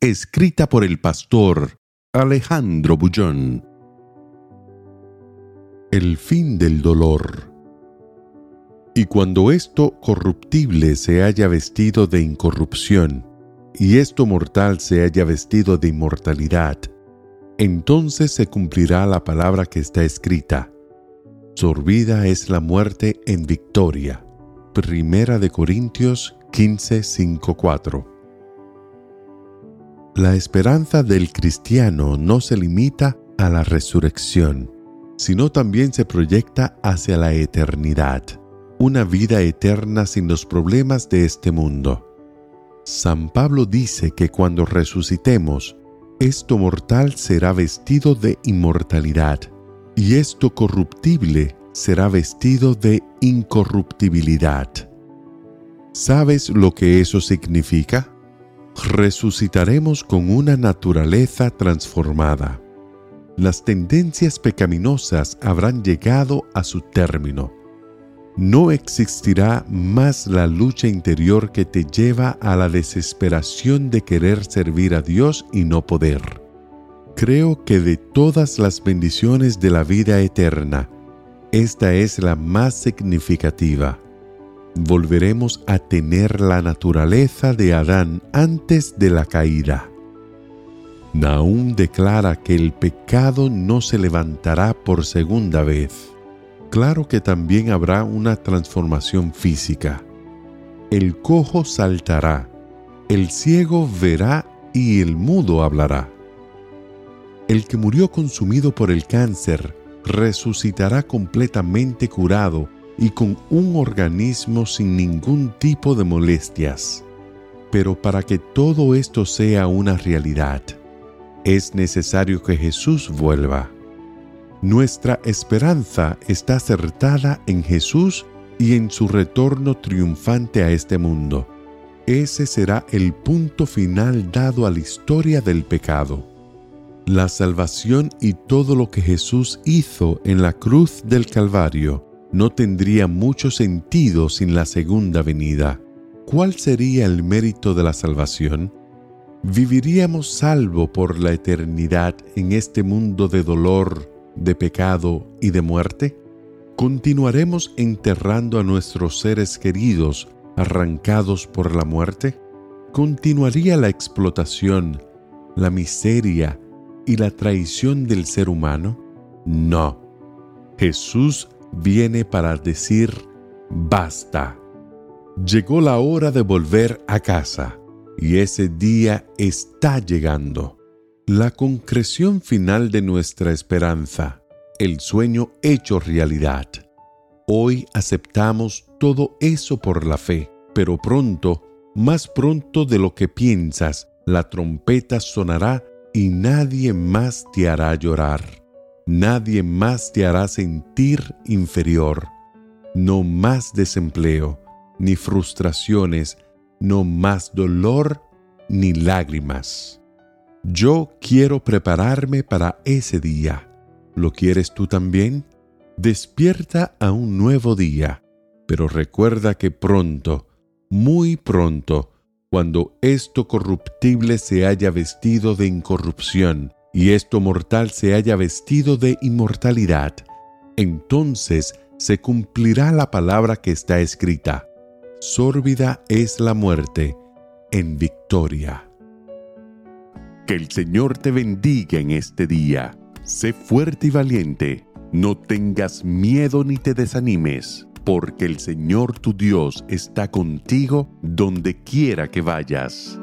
Escrita por el pastor Alejandro Bullón. El fin del dolor. Y cuando esto corruptible se haya vestido de incorrupción, y esto mortal se haya vestido de inmortalidad, entonces se cumplirá la palabra que está escrita. Sorbida es la muerte en victoria. Primera de Corintios 15, 5, 4. La esperanza del cristiano no se limita a la resurrección, sino también se proyecta hacia la eternidad, una vida eterna sin los problemas de este mundo. San Pablo dice que cuando resucitemos, esto mortal será vestido de inmortalidad, y esto corruptible será vestido de incorruptibilidad. ¿Sabes lo que eso significa? Resucitaremos con una naturaleza transformada. Las tendencias pecaminosas habrán llegado a su término. No existirá más la lucha interior que te lleva a la desesperación de querer servir a Dios y no poder. Creo que de todas las bendiciones de la vida eterna, esta es la más significativa volveremos a tener la naturaleza de Adán antes de la caída. Nahum declara que el pecado no se levantará por segunda vez. Claro que también habrá una transformación física. El cojo saltará, el ciego verá y el mudo hablará. El que murió consumido por el cáncer resucitará completamente curado y con un organismo sin ningún tipo de molestias. Pero para que todo esto sea una realidad, es necesario que Jesús vuelva. Nuestra esperanza está acertada en Jesús y en su retorno triunfante a este mundo. Ese será el punto final dado a la historia del pecado. La salvación y todo lo que Jesús hizo en la cruz del Calvario no tendría mucho sentido sin la segunda venida. ¿Cuál sería el mérito de la salvación? ¿Viviríamos salvo por la eternidad en este mundo de dolor, de pecado y de muerte? ¿Continuaremos enterrando a nuestros seres queridos arrancados por la muerte? ¿Continuaría la explotación, la miseria y la traición del ser humano? No. Jesús viene para decir, basta. Llegó la hora de volver a casa y ese día está llegando. La concreción final de nuestra esperanza, el sueño hecho realidad. Hoy aceptamos todo eso por la fe, pero pronto, más pronto de lo que piensas, la trompeta sonará y nadie más te hará llorar. Nadie más te hará sentir inferior. No más desempleo, ni frustraciones, no más dolor, ni lágrimas. Yo quiero prepararme para ese día. ¿Lo quieres tú también? Despierta a un nuevo día, pero recuerda que pronto, muy pronto, cuando esto corruptible se haya vestido de incorrupción, y esto mortal se haya vestido de inmortalidad, entonces se cumplirá la palabra que está escrita. Sórbida es la muerte en victoria. Que el Señor te bendiga en este día. Sé fuerte y valiente. No tengas miedo ni te desanimes, porque el Señor tu Dios está contigo donde quiera que vayas.